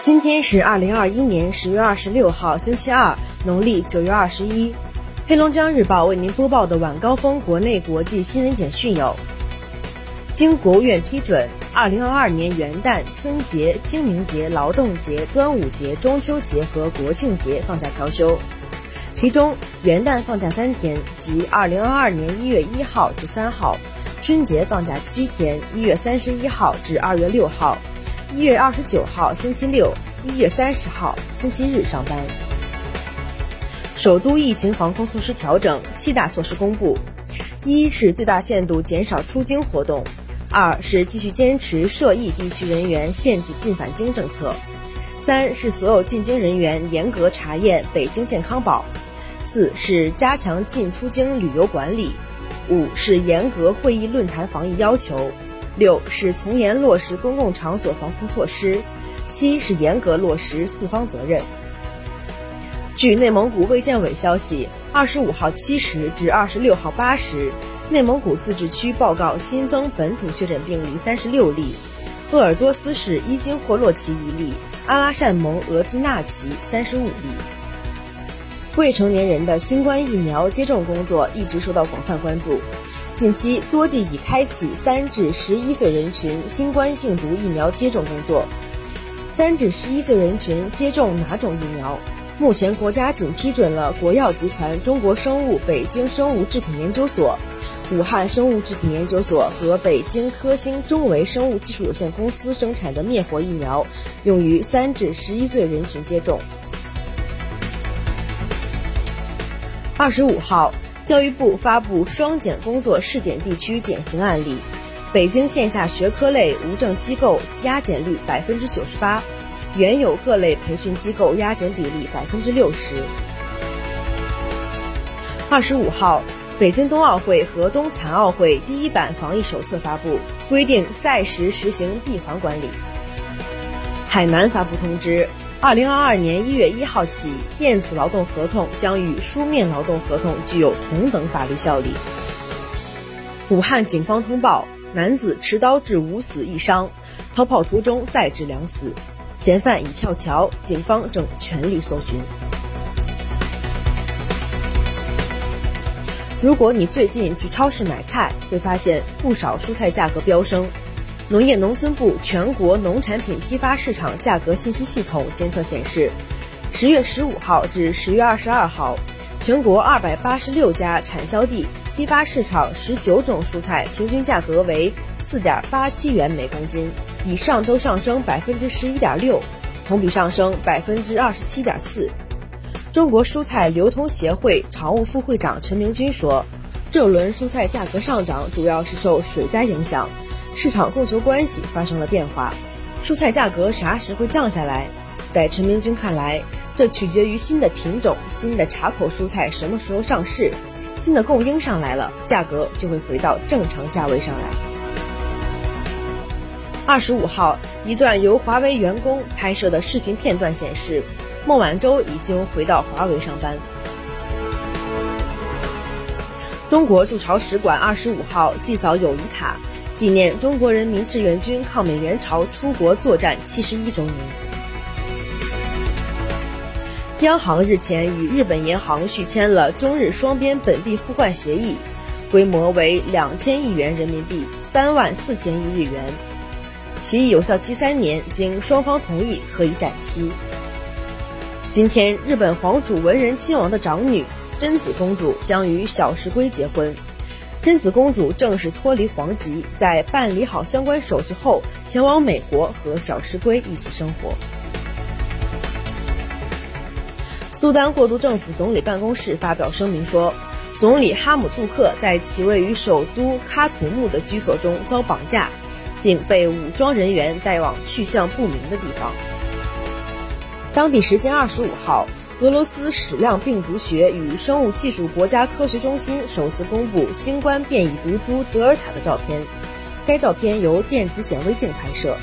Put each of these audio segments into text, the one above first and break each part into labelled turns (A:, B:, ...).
A: 今天是二零二一年十月二十六号，星期二，农历九月二十一。黑龙江日报为您播报的晚高峰国内国际新闻简讯有：经国务院批准，二零二二年元旦、春节、清明节、劳动节、端午节、中秋节和国庆节放假调休，其中元旦放假三天，即二零二二年一月一号至三号；春节放假七天，一月三十一号至二月六号。一月二十九号星期六，一月三十号星期日上班。首都疫情防控措施调整，七大措施公布：一是最大限度减少出京活动；二是继续坚持涉疫地区人员限制进返京政策；三是所有进京人员严格查验北京健康宝；四是加强进出京旅游管理；五是严格会议论坛防疫要求。六是从严落实公共场所防控措施，七是严格落实四方责任。据内蒙古卫健委消息，二十五号七时至二十六号八时，内蒙古自治区报告新增本土确诊病例三十六例，鄂尔多斯市伊金霍洛旗一例，阿拉善盟额济纳旗三十五例。未成年人的新冠疫苗接种工作一直受到广泛关注。近期多地已开启三至十一岁人群新冠病毒疫苗接种工作。三至十一岁人群接种哪种疫苗？目前国家仅批准了国药集团中国生物北京生物制品研究所、武汉生物制品研究所和北京科兴中维生物技术有限公司生产的灭活疫苗，用于三至十一岁人群接种。二十五号。教育部发布双减工作试点地区典型案例，北京线下学科类无证机构压减率百分之九十八，原有各类培训机构压减比例百分之六十。二十五号，北京冬奥会和冬残奥会第一版防疫手册发布，规定赛时实行闭环管理。海南发布通知。二零二二年一月一号起，电子劳动合同将与书面劳动合同具有同等法律效力。武汉警方通报：男子持刀致五死一伤，逃跑途中再致两死，嫌犯已跳桥，警方正全力搜寻。如果你最近去超市买菜，会发现不少蔬菜价格飙升。农业农村部全国农产品批发市场价格信息系统监测显示，十月十五号至十月二十二号，全国二百八十六家产销地批发市场十九种蔬菜平均价格为四点八七元每公斤，以上周上升百分之十一点六，同比上升百分之二十七点四。中国蔬菜流通协会常务副会长陈明军说，这轮蔬菜价格上涨主要是受水灾影响。市场供求关系发生了变化，蔬菜价格啥时会降下来？在陈明军看来，这取决于新的品种、新的茶口蔬菜什么时候上市，新的供应上来了，价格就会回到正常价位上来。二十五号，一段由华为员工拍摄的视频片段显示，孟晚舟已经回到华为上班。中国驻朝使馆二十五号祭扫友谊塔。纪念中国人民志愿军抗美援朝出国作战七十一周年。央行日前与日本银行续签了中日双边本币互换协议，规模为两千亿元人民币，三万四千亿日元。协议有效期三年，经双方同意可以展期。今天，日本皇主文仁亲王的长女贞子公主将与小石龟结婚。贞子公主正式脱离皇籍，在办理好相关手续后，前往美国和小石龟一起生活。苏丹过渡政府总理办公室发表声明说，总理哈姆杜克在其位于首都喀土穆的居所中遭绑架，并被武装人员带往去向不明的地方。当地时间二十五号。俄罗斯矢量病毒学与生物技术国家科学中心首次公布新冠变异毒株德尔塔的照片，该照片由电子显微镜拍摄。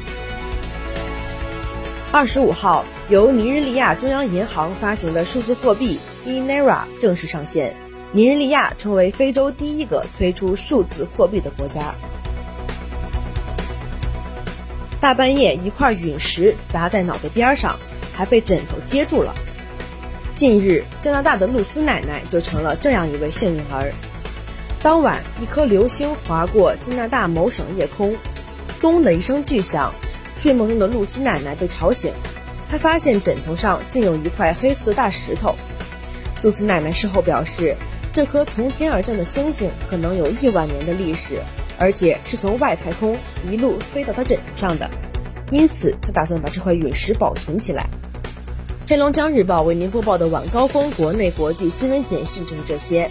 A: 二十五号，由尼日利亚中央银行发行的数字货币 e Naira 正式上线，尼日利亚成为非洲第一个推出数字货币的国家。大半夜一块陨石砸在脑袋边上，还被枕头接住了。近日，加拿大的露丝奶奶就成了这样一位幸运儿。当晚，一颗流星划过加拿大某省夜空，咚的一声巨响，睡梦中的露丝奶奶被吵醒。她发现枕头上竟有一块黑色的大石头。露丝奶奶事后表示，这颗从天而降的星星可能有亿万年的历史，而且是从外太空一路飞到她枕头上的，因此她打算把这块陨石保存起来。黑龙江日报为您播报的晚高峰国内国际新闻简讯就是这些。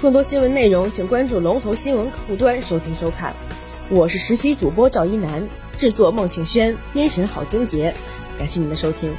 A: 更多新闻内容，请关注龙头新闻客户端收听收看。我是实习主播赵一楠，制作孟庆轩，编审郝晶杰。感谢您的收听。